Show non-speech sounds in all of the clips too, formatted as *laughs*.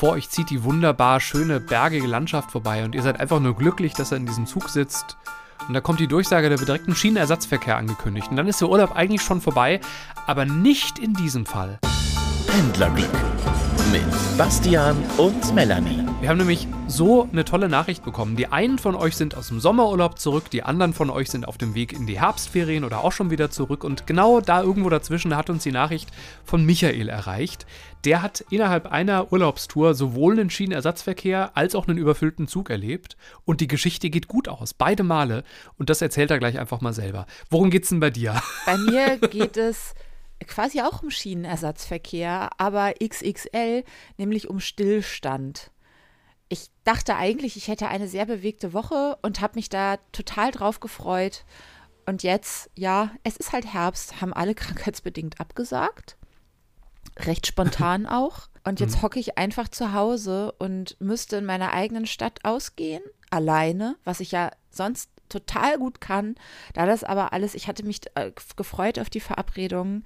Vor euch zieht die wunderbar schöne bergige Landschaft vorbei und ihr seid einfach nur glücklich, dass er in diesem Zug sitzt. Und da kommt die Durchsage, da wird Schienenersatzverkehr angekündigt. Und dann ist der Urlaub eigentlich schon vorbei, aber nicht in diesem Fall. Pendlerglück mit Bastian und Melanie. Wir haben nämlich so eine tolle Nachricht bekommen. Die einen von euch sind aus dem Sommerurlaub zurück, die anderen von euch sind auf dem Weg in die Herbstferien oder auch schon wieder zurück. Und genau da irgendwo dazwischen hat uns die Nachricht von Michael erreicht. Der hat innerhalb einer Urlaubstour sowohl einen Schienenersatzverkehr als auch einen überfüllten Zug erlebt. Und die Geschichte geht gut aus, beide Male. Und das erzählt er gleich einfach mal selber. Worum geht's denn bei dir? Bei mir *laughs* geht es quasi auch um Schienenersatzverkehr, aber XXL, nämlich um Stillstand ich dachte eigentlich, ich hätte eine sehr bewegte Woche und habe mich da total drauf gefreut. Und jetzt, ja, es ist halt Herbst, haben alle *laughs* krankheitsbedingt abgesagt. Recht spontan *laughs* auch. Und jetzt mhm. hocke ich einfach zu Hause und müsste in meiner eigenen Stadt ausgehen, alleine, was ich ja sonst total gut kann. Da das aber alles, ich hatte mich äh, gefreut auf die Verabredung.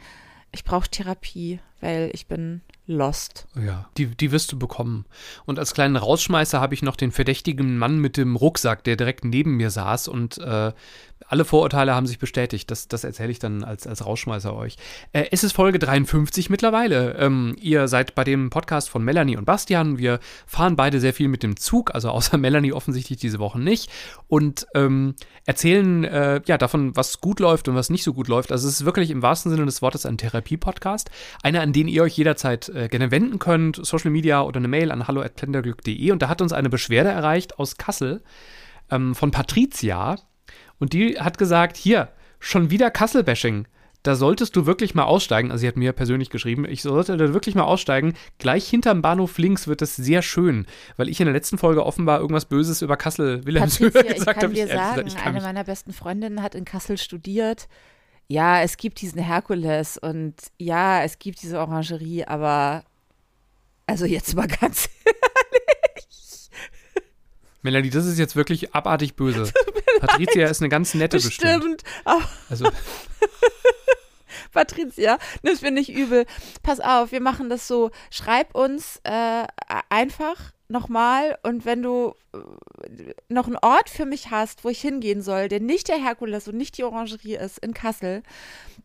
Ich brauche Therapie, weil ich bin Lost. Ja, die, die wirst du bekommen. Und als kleinen Rausschmeißer habe ich noch den verdächtigen Mann mit dem Rucksack, der direkt neben mir saß und äh, alle Vorurteile haben sich bestätigt. Das, das erzähle ich dann als, als Rausschmeißer euch. Äh, es ist Folge 53 mittlerweile. Ähm, ihr seid bei dem Podcast von Melanie und Bastian. Wir fahren beide sehr viel mit dem Zug, also außer *laughs* Melanie offensichtlich diese Woche nicht. Und ähm, erzählen äh, ja davon, was gut läuft und was nicht so gut läuft. Also es ist wirklich im wahrsten Sinne des Wortes ein Therapie-Podcast. Einer, an den ihr euch jederzeit äh, gerne wenden könnt. Social Media oder eine Mail an hallo.plenderglück.de. Und da hat uns eine Beschwerde erreicht aus Kassel ähm, von Patricia und die hat gesagt, hier, schon wieder Kassel-Bashing. Da solltest du wirklich mal aussteigen. Also sie hat mir persönlich geschrieben, ich sollte da wirklich mal aussteigen. Gleich hinterm Bahnhof links wird es sehr schön, weil ich in der letzten Folge offenbar irgendwas Böses über Kassel Wilhelmshöhe *laughs* gesagt habe. Ich kann dir sagen, ich kann eine meiner besten Freundinnen hat in Kassel studiert. Ja, es gibt diesen Herkules und ja, es gibt diese Orangerie, aber also jetzt mal *laughs* ganz Melanie, das ist jetzt wirklich abartig böse. *laughs* Patricia leid. ist eine ganz nette bestimmt. bestimmt. Also. *laughs* Patricia, das finde ich übel. Pass auf, wir machen das so. Schreib uns äh, einfach nochmal und wenn du äh, noch einen Ort für mich hast, wo ich hingehen soll, der nicht der Herkules und nicht die Orangerie ist in Kassel,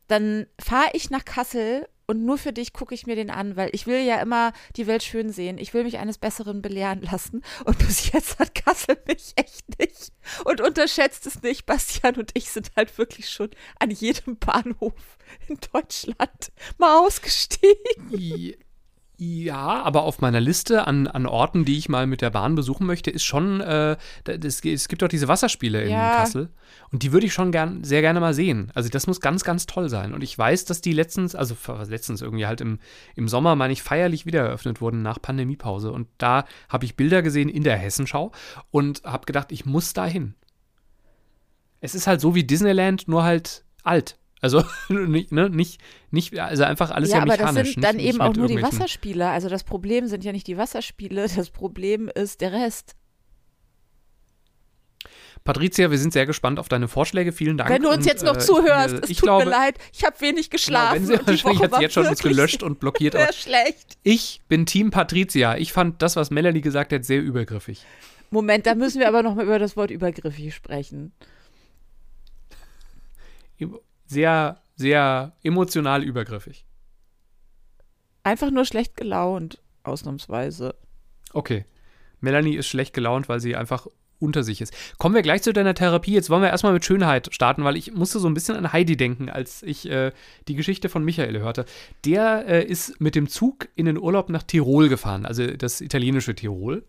dann fahre ich nach Kassel und nur für dich gucke ich mir den an, weil ich will ja immer die Welt schön sehen. Ich will mich eines Besseren belehren lassen. Und bis jetzt hat Kassel mich echt nicht. Und unterschätzt es nicht. Bastian und ich sind halt wirklich schon an jedem Bahnhof in Deutschland mal ausgestiegen. Ja, aber auf meiner Liste an, an Orten, die ich mal mit der Bahn besuchen möchte, ist schon, äh, das, es gibt doch diese Wasserspiele in ja. Kassel. Und die würde ich schon gern, sehr gerne mal sehen. Also das muss ganz, ganz toll sein. Und ich weiß, dass die letztens, also letztens irgendwie halt im, im Sommer, meine ich, feierlich wieder eröffnet wurden nach Pandemiepause. Und da habe ich Bilder gesehen in der Hessenschau und habe gedacht, ich muss da hin. Es ist halt so wie Disneyland, nur halt alt. Also *laughs* nicht, ne, nicht, nicht, also einfach alles ja, ja mechanisch. Aber das sind dann nicht, eben nicht auch nur die Wasserspiele. Also das Problem sind ja nicht die Wasserspiele, *laughs* das Problem ist der Rest. Patricia, wir sind sehr gespannt auf deine Vorschläge. Vielen Dank. Wenn du uns und, jetzt noch äh, zuhörst, es tut glaube, mir leid, ich habe wenig geschlafen. Genau, wenn sie *laughs* wahrscheinlich hat sie jetzt schon uns gelöscht und blockiert. Sehr schlecht. Ich bin Team Patricia. Ich fand das, was Melanie gesagt hat, sehr übergriffig. Moment, da müssen wir aber noch mal über das Wort übergriffig sprechen sehr, sehr emotional übergriffig. Einfach nur schlecht gelaunt, ausnahmsweise. Okay. Melanie ist schlecht gelaunt, weil sie einfach unter sich ist. Kommen wir gleich zu deiner Therapie. Jetzt wollen wir erstmal mit Schönheit starten, weil ich musste so ein bisschen an Heidi denken, als ich äh, die Geschichte von Michael hörte. Der äh, ist mit dem Zug in den Urlaub nach Tirol gefahren, also das italienische Tirol.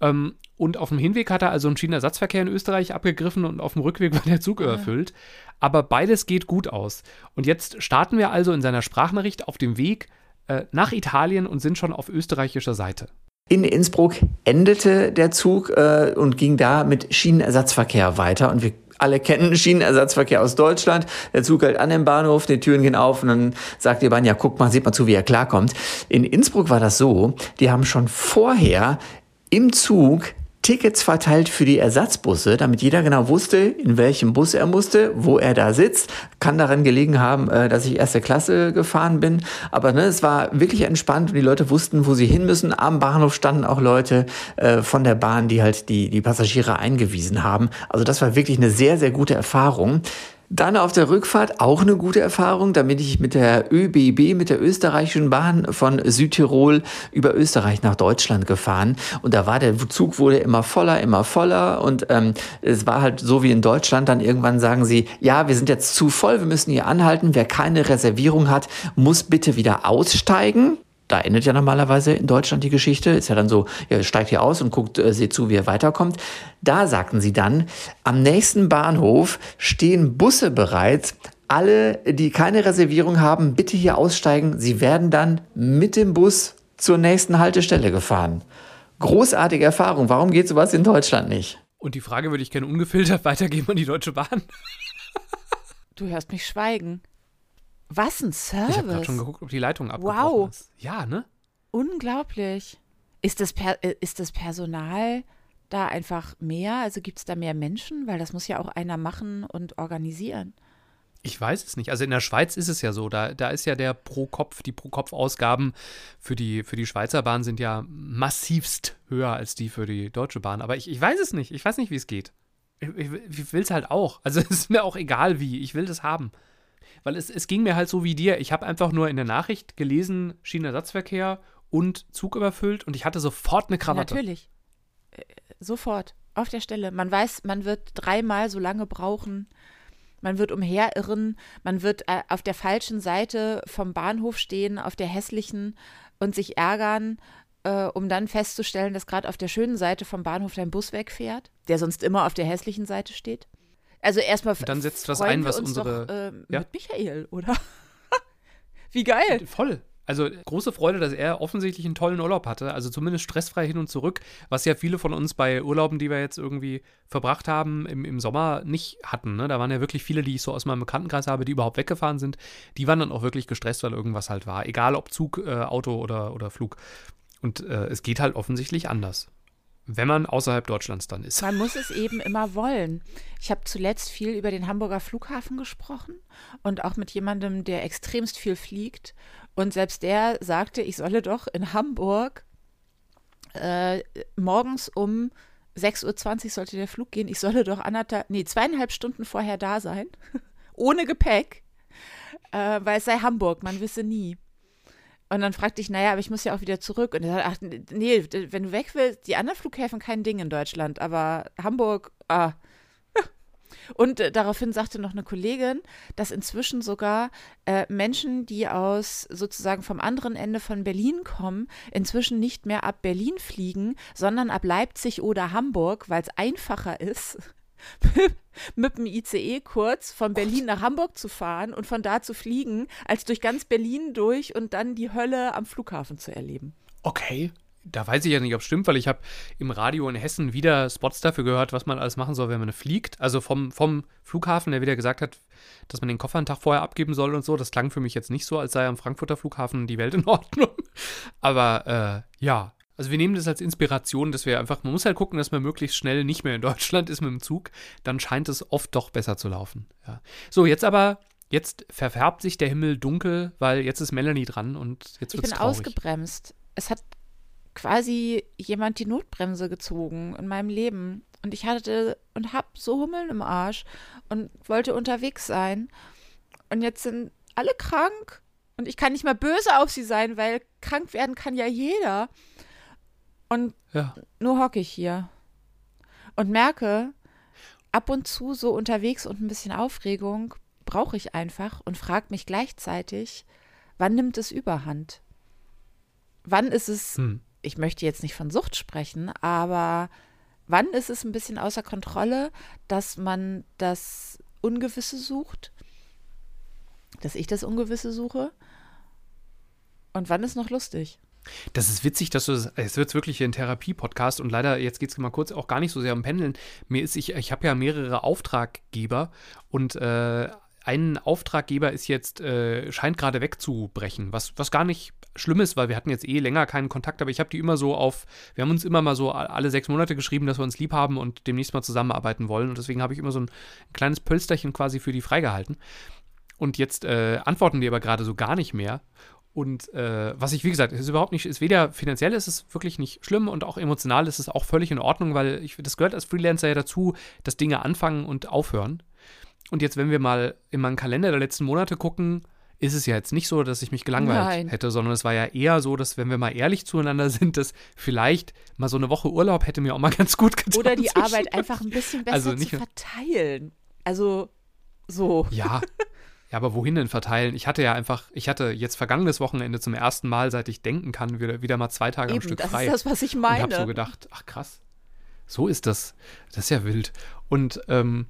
Ähm, und auf dem Hinweg hat er also einen Schienenersatzverkehr in Österreich abgegriffen und auf dem Rückweg war der Zug ja. überfüllt. Aber beides geht gut aus. Und jetzt starten wir also in seiner Sprachnachricht auf dem Weg äh, nach Italien und sind schon auf österreichischer Seite. In Innsbruck endete der Zug äh, und ging da mit Schienenersatzverkehr weiter. Und wir alle kennen Schienenersatzverkehr aus Deutschland. Der Zug hält an dem Bahnhof, die Türen gehen auf und dann sagt die Bahn, ja, guck mal, sieht mal zu, wie er klarkommt. In Innsbruck war das so, die haben schon vorher im Zug Tickets verteilt für die Ersatzbusse, damit jeder genau wusste, in welchem Bus er musste, wo er da sitzt. Kann daran gelegen haben, äh, dass ich erste Klasse gefahren bin. Aber ne, es war wirklich entspannt und die Leute wussten, wo sie hin müssen. Am Bahnhof standen auch Leute äh, von der Bahn, die halt die, die Passagiere eingewiesen haben. Also das war wirklich eine sehr, sehr gute Erfahrung. Dann auf der Rückfahrt auch eine gute Erfahrung. Da bin ich mit der ÖBB, mit der österreichischen Bahn von Südtirol über Österreich nach Deutschland gefahren. Und da war der Zug wurde immer voller, immer voller. Und ähm, es war halt so wie in Deutschland. Dann irgendwann sagen sie, ja, wir sind jetzt zu voll, wir müssen hier anhalten. Wer keine Reservierung hat, muss bitte wieder aussteigen da endet ja normalerweise in Deutschland die Geschichte. Ist ja dann so, ihr steigt hier aus und guckt, äh, seht zu, wie er weiterkommt. Da sagten sie dann, am nächsten Bahnhof stehen Busse bereit. Alle, die keine Reservierung haben, bitte hier aussteigen. Sie werden dann mit dem Bus zur nächsten Haltestelle gefahren. Großartige Erfahrung. Warum geht sowas in Deutschland nicht? Und die Frage würde ich gerne ungefiltert *laughs* weitergeben an die Deutsche Bahn. du hörst mich schweigen. Was ein Service. Ich habe gerade schon geguckt, ob die Leitung abgebrochen wow. ist. Ja, ne? Unglaublich. Ist das, per äh, ist das Personal da einfach mehr? Also gibt es da mehr Menschen? Weil das muss ja auch einer machen und organisieren. Ich weiß es nicht. Also in der Schweiz ist es ja so. Da, da ist ja der Pro-Kopf, die Pro-Kopf-Ausgaben für die, für die Schweizer Bahn sind ja massivst höher als die für die Deutsche Bahn. Aber ich, ich weiß es nicht. Ich weiß nicht, wie es geht. Ich, ich, ich will es halt auch. Also *laughs* es ist mir auch egal wie. Ich will das haben weil es, es ging mir halt so wie dir. Ich habe einfach nur in der Nachricht gelesen, Schienenersatzverkehr und Zug überfüllt und ich hatte sofort eine Krawatte. Natürlich. Äh, sofort. Auf der Stelle. Man weiß, man wird dreimal so lange brauchen. Man wird umherirren. Man wird äh, auf der falschen Seite vom Bahnhof stehen, auf der hässlichen und sich ärgern, äh, um dann festzustellen, dass gerade auf der schönen Seite vom Bahnhof dein Bus wegfährt, der sonst immer auf der hässlichen Seite steht. Also erstmal dann setzt was ein, was unsere doch, äh, ja? mit Michael, oder? *laughs* Wie geil. Voll. Also große Freude, dass er offensichtlich einen tollen Urlaub hatte, also zumindest stressfrei hin und zurück, was ja viele von uns bei Urlauben, die wir jetzt irgendwie verbracht haben, im, im Sommer nicht hatten. Ne? Da waren ja wirklich viele, die ich so aus meinem Bekanntenkreis habe, die überhaupt weggefahren sind. Die waren dann auch wirklich gestresst, weil irgendwas halt war. Egal ob Zug, äh, Auto oder, oder Flug. Und äh, es geht halt offensichtlich anders wenn man außerhalb Deutschlands dann ist. Man muss es eben immer wollen. Ich habe zuletzt viel über den Hamburger Flughafen gesprochen und auch mit jemandem, der extremst viel fliegt. Und selbst der sagte, ich solle doch in Hamburg äh, morgens um 6.20 Uhr sollte der Flug gehen. Ich solle doch anderthalb, nee, zweieinhalb Stunden vorher da sein, *laughs* ohne Gepäck, äh, weil es sei Hamburg, man wisse nie. Und dann fragte ich, naja, aber ich muss ja auch wieder zurück. Und er sagt, ach, nee, wenn du weg willst, die anderen Flughäfen kein Ding in Deutschland, aber Hamburg, ah. *laughs* Und äh, daraufhin sagte noch eine Kollegin, dass inzwischen sogar äh, Menschen, die aus sozusagen vom anderen Ende von Berlin kommen, inzwischen nicht mehr ab Berlin fliegen, sondern ab Leipzig oder Hamburg, weil es einfacher ist, *laughs* mit dem ICE kurz von Berlin nach Hamburg zu fahren und von da zu fliegen, als durch ganz Berlin durch und dann die Hölle am Flughafen zu erleben. Okay. Da weiß ich ja nicht, ob es stimmt, weil ich habe im Radio in Hessen wieder Spots dafür gehört, was man alles machen soll, wenn man fliegt. Also vom, vom Flughafen, der wieder gesagt hat, dass man den Koffer einen Tag vorher abgeben soll und so. Das klang für mich jetzt nicht so, als sei am Frankfurter Flughafen die Welt in Ordnung. *laughs* Aber äh, ja, also wir nehmen das als Inspiration, dass wir einfach, man muss halt gucken, dass man möglichst schnell nicht mehr in Deutschland ist mit dem Zug. Dann scheint es oft doch besser zu laufen. Ja. So, jetzt aber, jetzt verfärbt sich der Himmel dunkel, weil jetzt ist Melanie dran und jetzt wird Ich bin traurig. ausgebremst. Es hat quasi jemand die Notbremse gezogen in meinem Leben. Und ich hatte und hab so Hummeln im Arsch und wollte unterwegs sein. Und jetzt sind alle krank. Und ich kann nicht mal böse auf sie sein, weil krank werden kann ja jeder. Und ja. nur hocke ich hier und merke, ab und zu so unterwegs und ein bisschen Aufregung brauche ich einfach und frage mich gleichzeitig, wann nimmt es überhand? Wann ist es, hm. ich möchte jetzt nicht von Sucht sprechen, aber wann ist es ein bisschen außer Kontrolle, dass man das Ungewisse sucht, dass ich das Ungewisse suche? Und wann ist noch lustig? Das ist witzig, dass du es wird wirklich ein Therapie-Podcast und leider, jetzt geht es mal kurz auch gar nicht so sehr um Pendeln. Mir ist, ich, ich habe ja mehrere Auftraggeber und äh, ein Auftraggeber ist jetzt, äh, scheint gerade wegzubrechen, was, was gar nicht schlimm ist, weil wir hatten jetzt eh länger keinen Kontakt, aber ich habe die immer so auf, wir haben uns immer mal so alle sechs Monate geschrieben, dass wir uns lieb haben und demnächst mal zusammenarbeiten wollen. Und deswegen habe ich immer so ein, ein, kleines Pölsterchen quasi für die freigehalten. Und jetzt äh, antworten die aber gerade so gar nicht mehr. Und äh, was ich, wie gesagt, ist überhaupt nicht, ist weder finanziell ist es wirklich nicht schlimm und auch emotional ist es auch völlig in Ordnung, weil ich, das gehört als Freelancer ja dazu, dass Dinge anfangen und aufhören. Und jetzt, wenn wir mal in meinen Kalender der letzten Monate gucken, ist es ja jetzt nicht so, dass ich mich gelangweilt Nein. hätte, sondern es war ja eher so, dass, wenn wir mal ehrlich zueinander *laughs* sind, dass vielleicht mal so eine Woche Urlaub hätte mir auch mal *laughs* ganz gut getan. Oder die Arbeit einfach ein bisschen besser also nicht, zu verteilen. Also so. Ja. *laughs* Ja, aber wohin denn verteilen? Ich hatte ja einfach, ich hatte jetzt vergangenes Wochenende zum ersten Mal, seit ich denken kann, wieder, wieder mal zwei Tage Eben, am Stück das frei. Das ist das, was ich meine. Und habe so gedacht, ach krass, so ist das. Das ist ja wild. Und ähm,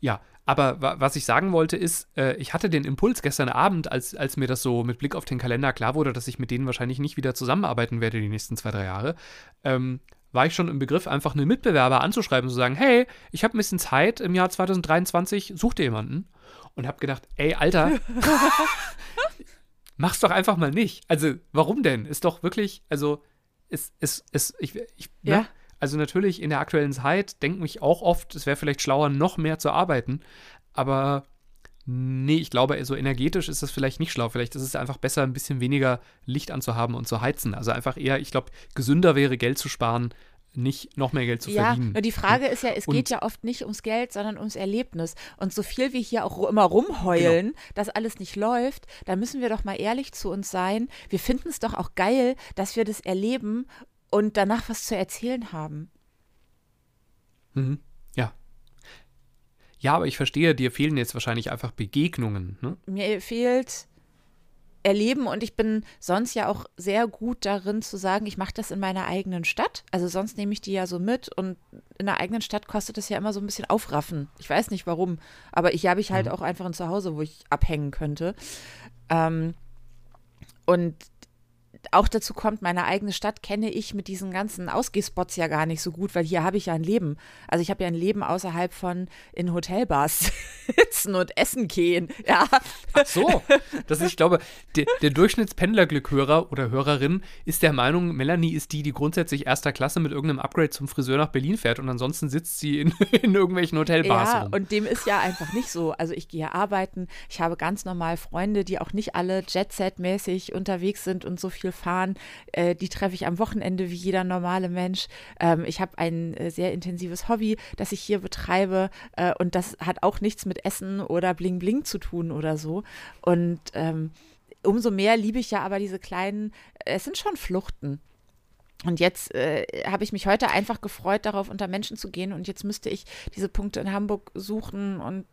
ja, aber was ich sagen wollte ist, äh, ich hatte den Impuls gestern Abend, als, als mir das so mit Blick auf den Kalender klar wurde, dass ich mit denen wahrscheinlich nicht wieder zusammenarbeiten werde die nächsten zwei, drei Jahre, ähm, war ich schon im Begriff, einfach einen Mitbewerber anzuschreiben und zu sagen, hey, ich habe ein bisschen Zeit im Jahr 2023, such dir jemanden. Und habe gedacht, ey, Alter, *laughs* mach's doch einfach mal nicht. Also, warum denn? Ist doch wirklich, also, ist, ist, ist, ich, ich, ne? ja. Ne? Also natürlich in der aktuellen Zeit denke ich auch oft, es wäre vielleicht schlauer, noch mehr zu arbeiten. Aber nee, ich glaube, so energetisch ist das vielleicht nicht schlau. Vielleicht ist es einfach besser, ein bisschen weniger Licht anzuhaben und zu heizen. Also einfach eher, ich glaube, gesünder wäre, Geld zu sparen, nicht noch mehr Geld zu ja, verdienen. Ja, die Frage ist ja, es und geht ja oft nicht ums Geld, sondern ums Erlebnis. Und so viel wir hier auch immer rumheulen, genau. dass alles nicht läuft, da müssen wir doch mal ehrlich zu uns sein. Wir finden es doch auch geil, dass wir das erleben und danach was zu erzählen haben. Mhm. Ja. Ja, aber ich verstehe, dir fehlen jetzt wahrscheinlich einfach Begegnungen. Ne? Mir fehlt Erleben und ich bin sonst ja auch sehr gut darin zu sagen, ich mache das in meiner eigenen Stadt. Also sonst nehme ich die ja so mit und in der eigenen Stadt kostet es ja immer so ein bisschen Aufraffen. Ich weiß nicht warum, aber ich habe ich halt mhm. auch einfach ein Zuhause, wo ich abhängen könnte. Ähm, und auch dazu kommt, meine eigene Stadt kenne ich mit diesen ganzen Ausgehspots ja gar nicht so gut, weil hier habe ich ja ein Leben. Also ich habe ja ein Leben außerhalb von in Hotelbars *laughs* sitzen und essen gehen. Ja. Ach so. Das ist, ich glaube, der, der Durchschnittspendlerglückhörer oder Hörerin ist der Meinung, Melanie ist die, die grundsätzlich erster Klasse mit irgendeinem Upgrade zum Friseur nach Berlin fährt und ansonsten sitzt sie in, *laughs* in irgendwelchen Hotelbars. Ja, rum. und dem ist ja einfach nicht so. Also ich gehe arbeiten, ich habe ganz normal Freunde, die auch nicht alle Jet-Set-mäßig unterwegs sind und so viel fahren. Äh, die treffe ich am Wochenende wie jeder normale Mensch. Ähm, ich habe ein äh, sehr intensives Hobby, das ich hier betreibe äh, und das hat auch nichts mit Essen oder Bling Bling zu tun oder so. Und ähm, umso mehr liebe ich ja aber diese kleinen, es sind schon Fluchten. Und jetzt äh, habe ich mich heute einfach gefreut, darauf unter Menschen zu gehen. Und jetzt müsste ich diese Punkte in Hamburg suchen. Und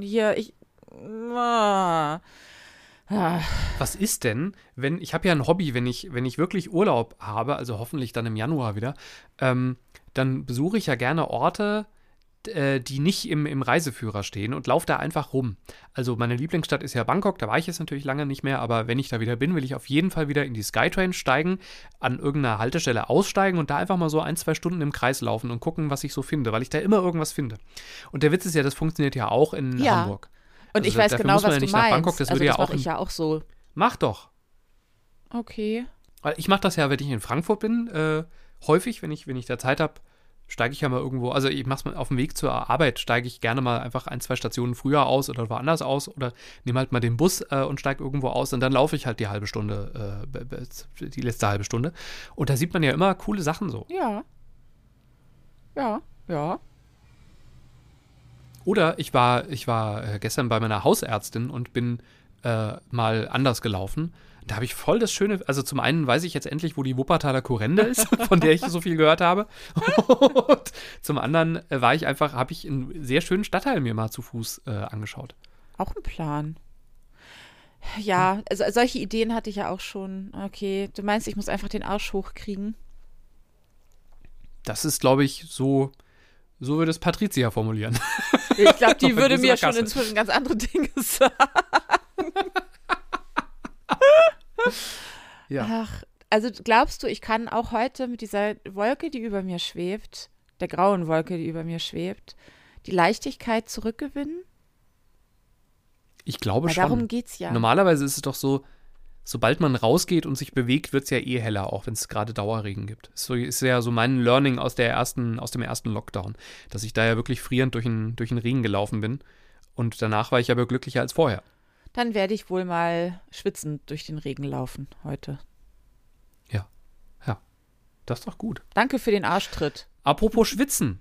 hier, ich. Ah. Was ist denn, wenn, ich habe ja ein Hobby, wenn ich, wenn ich wirklich Urlaub habe, also hoffentlich dann im Januar wieder, ähm, dann besuche ich ja gerne Orte, äh, die nicht im, im Reiseführer stehen und laufe da einfach rum. Also meine Lieblingsstadt ist ja Bangkok, da war ich jetzt natürlich lange nicht mehr, aber wenn ich da wieder bin, will ich auf jeden Fall wieder in die Skytrain steigen, an irgendeiner Haltestelle aussteigen und da einfach mal so ein, zwei Stunden im Kreis laufen und gucken, was ich so finde, weil ich da immer irgendwas finde. Und der Witz ist ja, das funktioniert ja auch in ja. Hamburg. Und also ich weiß genau, was ja du meinst. Bangkok, das also das ja mache ich ja auch so. Mach doch. Okay. Ich mache das ja, wenn ich in Frankfurt bin, äh, häufig, wenn ich, wenn ich da Zeit habe, steige ich ja mal irgendwo, also ich mache es mal auf dem Weg zur Arbeit, steige ich gerne mal einfach ein, zwei Stationen früher aus oder woanders aus oder nehme halt mal den Bus äh, und steige irgendwo aus und dann laufe ich halt die halbe Stunde, äh, die letzte halbe Stunde. Und da sieht man ja immer coole Sachen so. Ja. Ja, ja. Oder ich war, ich war äh, gestern bei meiner Hausärztin und bin äh, mal anders gelaufen. Da habe ich voll das Schöne, also zum einen weiß ich jetzt endlich, wo die Wuppertaler Kurrende ist, *laughs* von der ich so viel gehört habe. Und zum anderen äh, war ich einfach, habe ich einen sehr schönen Stadtteil mir mal zu Fuß äh, angeschaut. Auch ein Plan. Ja, also solche Ideen hatte ich ja auch schon. Okay, du meinst, ich muss einfach den Arsch hochkriegen? Das ist, glaube ich, so so würde es Patricia formulieren. *laughs* Ich glaube, die würde mir schon inzwischen ganz andere Dinge *laughs* sagen. ja. Ach, also glaubst du, ich kann auch heute mit dieser Wolke, die über mir schwebt, der grauen Wolke, die über mir schwebt, die Leichtigkeit zurückgewinnen? Ich glaube Weil schon. darum geht's ja. Normalerweise ist es doch so, sobald man rausgeht und sich bewegt, wird es ja eh heller, auch wenn es gerade Dauerregen gibt. So ist ja so mein Learning aus, der ersten, aus dem ersten Lockdown, dass ich da ja wirklich frierend durch den, durch den Regen gelaufen bin. Und danach war ich aber glücklicher als vorher. Dann werde ich wohl mal schwitzend durch den Regen laufen heute. Ja. Ja. Das ist doch gut. Danke für den Arschtritt. Apropos Schwitzen.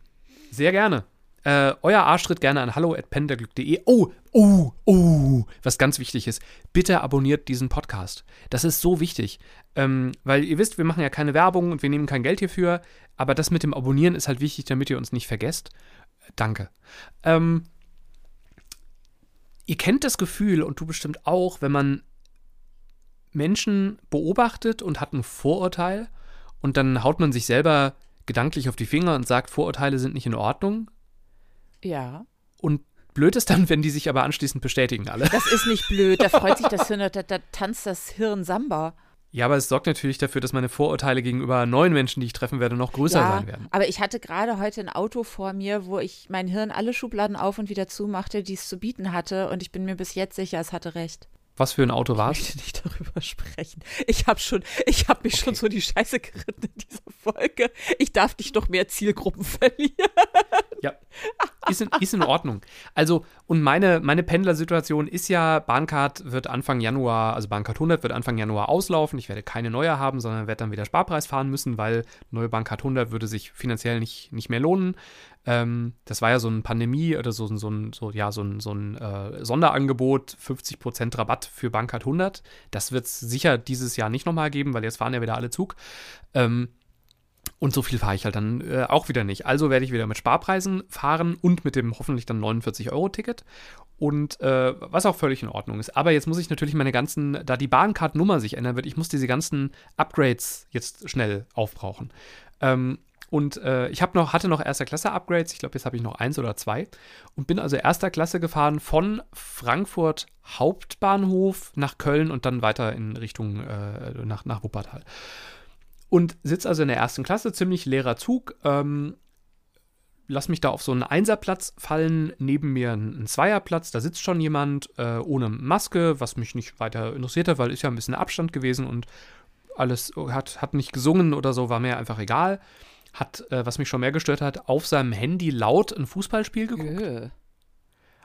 Sehr gerne. Äh, euer Arschtritt gerne an hallo.penderglück.de. Oh, oh, oh, was ganz wichtig ist. Bitte abonniert diesen Podcast. Das ist so wichtig. Ähm, weil ihr wisst, wir machen ja keine Werbung und wir nehmen kein Geld hierfür. Aber das mit dem Abonnieren ist halt wichtig, damit ihr uns nicht vergesst. Danke. Ähm, ihr kennt das Gefühl und du bestimmt auch, wenn man Menschen beobachtet und hat ein Vorurteil und dann haut man sich selber gedanklich auf die Finger und sagt, Vorurteile sind nicht in Ordnung. Ja. Und blöd ist dann, wenn die sich aber anschließend bestätigen alle. Das ist nicht blöd. Da freut sich das *laughs* Hirn, da, da tanzt das Hirn Samba. Ja, aber es sorgt natürlich dafür, dass meine Vorurteile gegenüber neuen Menschen, die ich treffen werde, noch größer ja, sein werden. aber ich hatte gerade heute ein Auto vor mir, wo ich mein Hirn alle Schubladen auf und wieder zumachte, die es zu bieten hatte. Und ich bin mir bis jetzt sicher, es hatte recht. Was für ein Auto war Ich es? möchte nicht darüber sprechen. Ich habe schon, ich habe mich schon so die Scheiße geritten in dieser Folge. Ich darf nicht noch mehr Zielgruppen verlieren. Ja, *laughs* ist in, ist in Ordnung. Also, und meine, meine Pendlersituation ist ja, Bahncard wird Anfang Januar, also Bahncard 100 wird Anfang Januar auslaufen. Ich werde keine neue haben, sondern werde dann wieder Sparpreis fahren müssen, weil neue Bahncard 100 würde sich finanziell nicht, nicht mehr lohnen. Ähm, das war ja so eine Pandemie oder so, so ein, so, ja, so ein, so ein äh, Sonderangebot, 50% Rabatt für Bahncard 100. Das wird es sicher dieses Jahr nicht nochmal geben, weil jetzt fahren ja wieder alle Zug. Ähm, und so viel fahre ich halt dann äh, auch wieder nicht. Also werde ich wieder mit Sparpreisen fahren und mit dem hoffentlich dann 49-Euro-Ticket. Und äh, was auch völlig in Ordnung ist. Aber jetzt muss ich natürlich meine ganzen, da die Bahncard-Nummer sich ändern wird, ich muss diese ganzen Upgrades jetzt schnell aufbrauchen. Ähm, und äh, ich noch, hatte noch erster Klasse Upgrades, ich glaube, jetzt habe ich noch eins oder zwei. Und bin also erster Klasse gefahren von Frankfurt Hauptbahnhof nach Köln und dann weiter in Richtung äh, nach, nach Wuppertal. Und sitze also in der ersten Klasse, ziemlich leerer Zug. Ähm, lass mich da auf so einen Einserplatz fallen, neben mir ein, Zweierplatz, da sitzt schon jemand äh, ohne Maske, was mich nicht weiter interessiert hat, weil ist ja ein bisschen Abstand gewesen und alles hat, hat nicht gesungen oder so, war mir einfach egal. Hat, äh, was mich schon mehr gestört hat, auf seinem Handy laut ein Fußballspiel geguckt. Äh.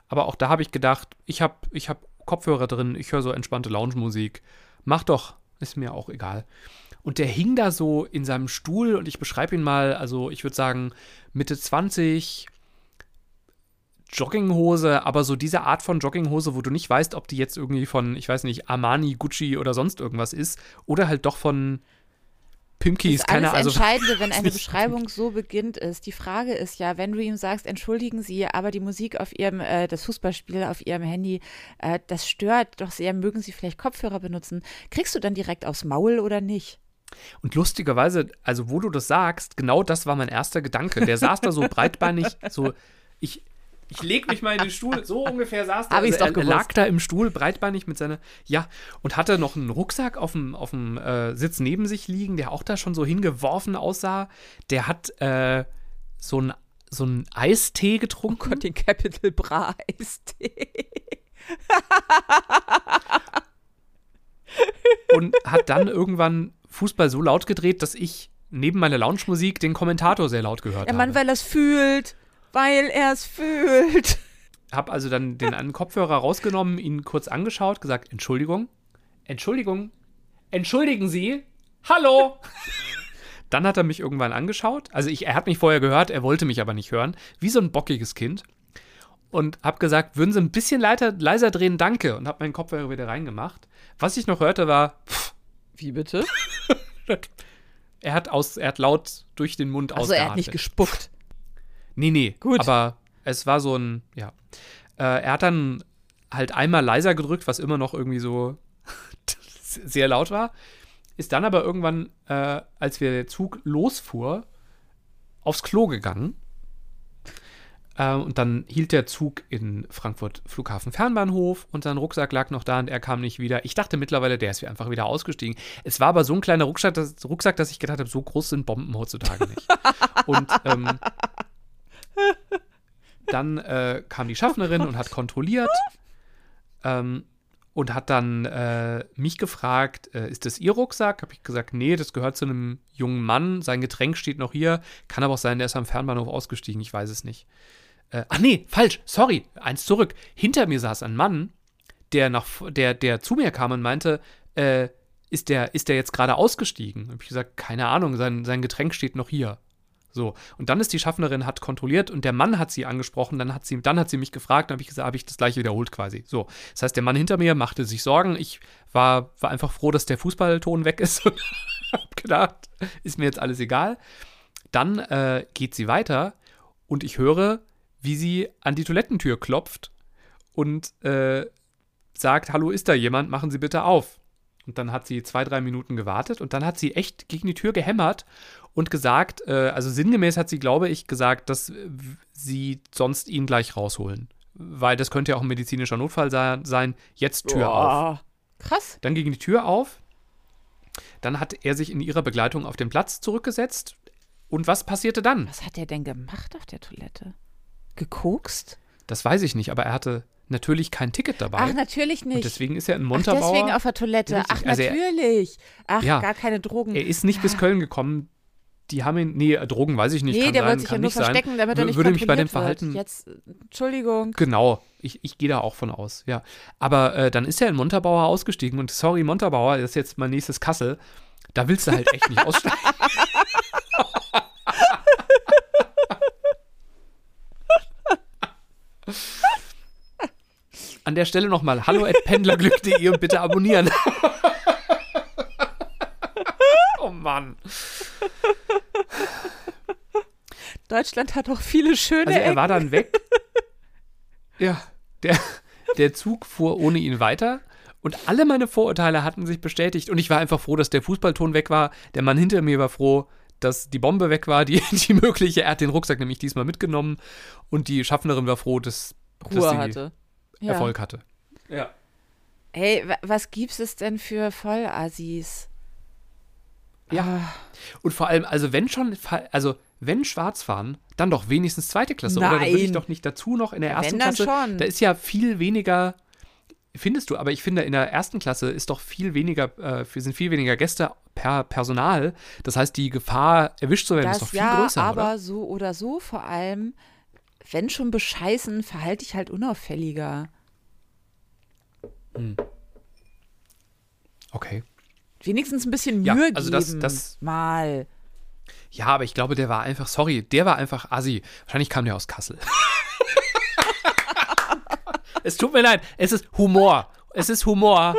Aber auch da habe ich gedacht, ich habe ich hab Kopfhörer drin, ich höre so entspannte Lounge-Musik. Mach doch, ist mir auch egal. Und der hing da so in seinem Stuhl und ich beschreibe ihn mal, also ich würde sagen Mitte 20, Jogginghose, aber so diese Art von Jogginghose, wo du nicht weißt, ob die jetzt irgendwie von, ich weiß nicht, Armani, Gucci oder sonst irgendwas ist oder halt doch von Pimkis, Das keine alles also Entscheidende, wenn *laughs* eine. Beschreibung so beginnt, ist. Die Frage ist ja, wenn du ihm sagst, entschuldigen Sie, aber die Musik auf Ihrem, äh, das Fußballspiel auf Ihrem Handy, äh, das stört doch sehr, mögen Sie vielleicht Kopfhörer benutzen? Kriegst du dann direkt aufs Maul oder nicht? Und lustigerweise, also wo du das sagst, genau das war mein erster Gedanke. Der saß da so breitbeinig, *laughs* so ich ich leg mich mal in den Stuhl, so ungefähr saß der. Hab ich's also doch er, er lag gewusst. da im Stuhl breitbeinig mit seiner, ja, und hatte noch einen Rucksack auf dem, auf dem äh, Sitz neben sich liegen, der auch da schon so hingeworfen aussah. Der hat äh, so ein so einen Eistee getrunken. Gott, den Capital Bra Eistee. und hat dann irgendwann Fußball so laut gedreht, dass ich neben meiner Lounge-Musik den Kommentator sehr laut gehört Der habe. Mann, weil er es fühlt. Weil er es fühlt. Hab also dann den einen Kopfhörer rausgenommen, ihn kurz angeschaut, gesagt, Entschuldigung, Entschuldigung, entschuldigen Sie, hallo. dann hat er mich irgendwann angeschaut. Also ich, er hat mich vorher gehört, er wollte mich aber nicht hören, wie so ein bockiges Kind. Und hab gesagt, würden Sie ein bisschen leiser, leiser drehen, danke. Und hab meinen Kopfhörer wieder reingemacht. Was ich noch hörte, war, pff, Wie bitte? *laughs* er hat, aus, er hat laut durch den Mund Also er hat ausgeatmet. nicht gespuckt. Nee, nee. Gut. Aber es war so ein, ja. Äh, er hat dann halt einmal leiser gedrückt, was immer noch irgendwie so *laughs* sehr laut war. Ist dann aber irgendwann, äh, als wir der Zug losfuhr, aufs Klo gegangen. Äh, und dann hielt der Zug in Frankfurt Flughafen Fernbahnhof und sein Rucksack lag noch da und er kam nicht wieder. Ich dachte mittlerweile, der ist einfach wieder ausgestiegen. Es war aber so ein kleiner Rucksack, dass, Rucksack, dass ich gedacht habe, so groß sind Bomben heutzutage nicht. und ähm, dann äh, kam die Schaffnerin und hat kontrolliert. Ähm, und hat dann äh, mich gefragt, äh, ist das Ihr Rucksack? Habe ich gesagt, nee, das gehört zu einem jungen Mann. Sein Getränk steht noch hier. Kann aber auch sein, der ist am Fernbahnhof ausgestiegen. Ich weiß es nicht. Äh, ach nee, falsch. Sorry. Eins zurück. Hinter mir saß ein Mann, der, nach, der, der zu mir kam und meinte, äh, ist der, ist der jetzt gerade ausgestiegen? Habe ich gesagt, keine Ahnung, sein, sein Getränk steht noch hier. So, und dann ist die Schaffnerin, hat kontrolliert und der Mann hat sie angesprochen, dann hat sie, dann hat sie mich gefragt, dann habe ich gesagt, habe ich das gleiche wiederholt quasi. So, das heißt, der Mann hinter mir machte sich Sorgen, ich war, war einfach froh, dass der Fußballton weg ist *laughs* und hab gedacht, ist mir jetzt alles egal. Dann äh, geht sie weiter und ich höre, wie sie an die Toilettentür klopft und äh, sagt, hallo, ist da jemand, machen Sie bitte auf. Und dann hat sie zwei, drei Minuten gewartet und dann hat sie echt gegen die Tür gehämmert und gesagt, äh, also sinngemäß hat sie, glaube ich, gesagt, dass sie sonst ihn gleich rausholen. Weil das könnte ja auch ein medizinischer Notfall sein. Jetzt Tür oh, auf. Krass. Dann ging die Tür auf. Dann hat er sich in ihrer Begleitung auf den Platz zurückgesetzt. Und was passierte dann? Was hat er denn gemacht auf der Toilette? Gekokst? Das weiß ich nicht, aber er hatte natürlich kein Ticket dabei. Ach, natürlich nicht. Und deswegen ist er in Montabaur. Ach, deswegen auf der Toilette. Ach, also natürlich. Ach, ja, gar keine Drogen. Er ist nicht bis Köln gekommen die haben ihn, nee, Drogen weiß ich nicht. Nee, kann der sein, wird sich ja nur verstecken, damit er nicht Würde mich bei dem Verhalten. Wird. Jetzt, Entschuldigung. Genau, ich, ich gehe da auch von aus, ja. Aber äh, dann ist er in Montabaur ausgestiegen und sorry, Montabaur, das ist jetzt mein nächstes Kassel. Da willst du halt echt nicht *laughs* aussteigen. An der Stelle nochmal, hallo at pendlerglück.de und bitte abonnieren. oh Mann. Deutschland hat auch viele schöne. Also er Ecken. war dann weg. *laughs* ja, der, der Zug fuhr ohne ihn weiter. Und alle meine Vorurteile hatten sich bestätigt. Und ich war einfach froh, dass der Fußballton weg war. Der Mann hinter mir war froh, dass die Bombe weg war, die, *laughs* die mögliche. Er hat den Rucksack nämlich diesmal mitgenommen. Und die Schaffnerin war froh, dass, Ruhe dass sie hatte. Erfolg ja. hatte. Ja. Hey, was gibt es denn für Vollassis? Ja. Ah. Und vor allem, also wenn schon, also wenn schwarz fahren, dann doch wenigstens zweite Klasse. Nein. Oder da würde ich doch nicht dazu noch in der ersten wenn, Klasse. Schon. Da ist ja viel weniger, findest du, aber ich finde, in der ersten Klasse ist doch viel weniger, äh, sind viel weniger Gäste per Personal. Das heißt, die Gefahr, erwischt zu werden, das ist doch viel ja, größer. Aber oder? so oder so, vor allem, wenn schon bescheißen, verhalte ich halt unauffälliger. Hm. Okay wenigstens ein bisschen Mühe ja, also geben. Das, das, mal. Ja, aber ich glaube, der war einfach, sorry, der war einfach assi. Wahrscheinlich kam der aus Kassel. *laughs* es tut mir leid, es ist Humor. Es ist Humor.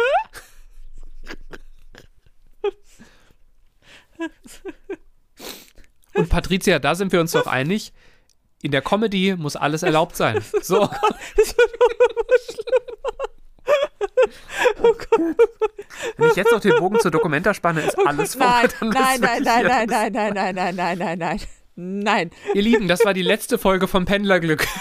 Und Patricia, da sind wir uns doch einig. In der Comedy muss alles erlaubt sein. So. Oh Gott, das wird immer schlimmer. Oh Gott. Wenn ich jetzt noch den Bogen zur Dokumenta spanne, ist alles vorbei. Nein, nein, nein, nein, nein, nein, nein, nein, nein, nein, nein, nein. Ihr Lieben, das war die letzte Folge vom Pendlerglück. *laughs*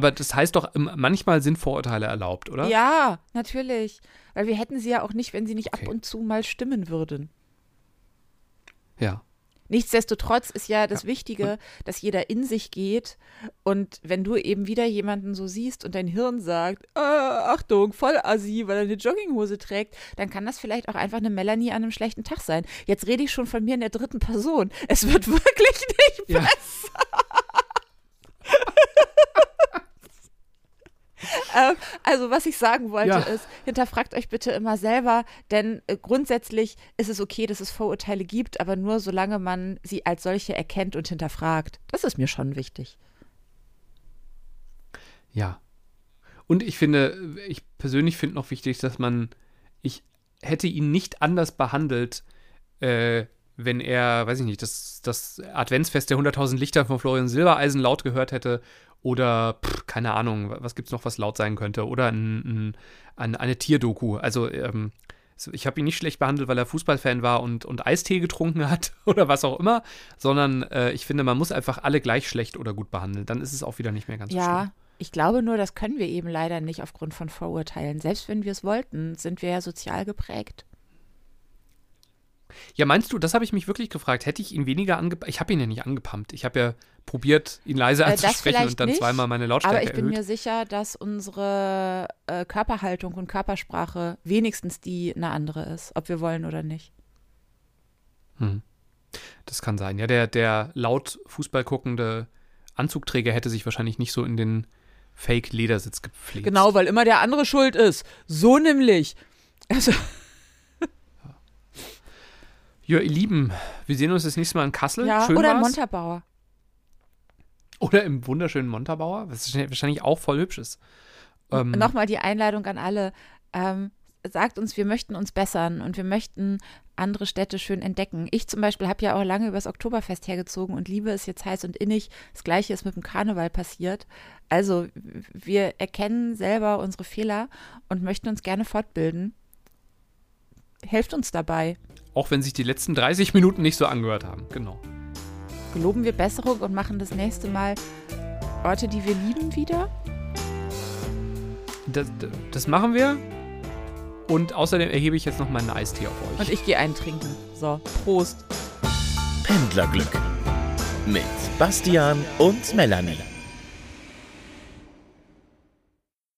Aber das heißt doch, manchmal sind Vorurteile erlaubt, oder? Ja, natürlich. Weil wir hätten sie ja auch nicht, wenn sie nicht okay. ab und zu mal stimmen würden. Ja. Nichtsdestotrotz ist ja das ja. Wichtige, dass jeder in sich geht. Und wenn du eben wieder jemanden so siehst und dein Hirn sagt, äh, Achtung, voll assi, weil er eine Jogginghose trägt, dann kann das vielleicht auch einfach eine Melanie an einem schlechten Tag sein. Jetzt rede ich schon von mir in der dritten Person. Es wird *laughs* wirklich nicht ja. besser. Ähm, also was ich sagen wollte ja. ist, hinterfragt euch bitte immer selber, denn äh, grundsätzlich ist es okay, dass es Vorurteile gibt, aber nur solange man sie als solche erkennt und hinterfragt. Das ist mir schon wichtig. Ja. Und ich finde, ich persönlich finde noch wichtig, dass man, ich hätte ihn nicht anders behandelt, äh, wenn er, weiß ich nicht, das, das Adventsfest der 100.000 Lichter von Florian Silbereisen laut gehört hätte oder, pff, keine Ahnung, was gibt es noch, was laut sein könnte? Oder ein, ein, ein, eine Tierdoku. Also, ähm, ich habe ihn nicht schlecht behandelt, weil er Fußballfan war und, und Eistee getrunken hat *laughs* oder was auch immer, sondern äh, ich finde, man muss einfach alle gleich schlecht oder gut behandeln. Dann ist es auch wieder nicht mehr ganz ja. so schlimm. Ich glaube nur, das können wir eben leider nicht aufgrund von Vorurteilen. Selbst wenn wir es wollten, sind wir ja sozial geprägt. Ja, meinst du, das habe ich mich wirklich gefragt. Hätte ich ihn weniger angepumpt? Ich habe ihn ja nicht angepumpt. Ich habe ja probiert, ihn leise Äh, anzusprechen und dann nicht, zweimal meine Lautstärke Aber ich bin erhöht. mir sicher, dass unsere äh, Körperhaltung und Körpersprache wenigstens die eine andere ist, ob wir wollen oder nicht. Hm. Das kann sein. Ja, der, der laut Fußball guckende Anzugträger hätte sich wahrscheinlich nicht so in den Fake-Ledersitz gepflegt. Genau, weil immer der andere schuld ist. So nämlich. Also, Ja, ihr Lieben, wir sehen uns das nächste Mal in Kassel. ja, Schön oder war's. Montabaur. Oder im wunderschönen Montabaur, was wahrscheinlich auch voll hübsch ist. Ähm, Nochmal die Einladung an alle. Ähm, sagt uns, wir möchten uns bessern und wir möchten andere Städte schön entdecken. Ich zum Beispiel habe ja auch lange übers Oktoberfest hergezogen und liebe es jetzt heiß und innig. Das gleiche ist mit dem Karneval passiert. Also wir erkennen selber unsere Fehler und möchten uns gerne fortbilden. Helft uns dabei. Auch wenn sich die letzten 30 Minuten nicht so angehört haben. Genau. Geloben wir Besserung und machen das nächste Mal Orte, die wir lieben, wieder. Das, das machen wir. Und außerdem erhebe ich jetzt noch meinen Eistee auf euch. Und ich gehe einen trinken. So, Prost. Pendlerglück mit Bastian und Melanie.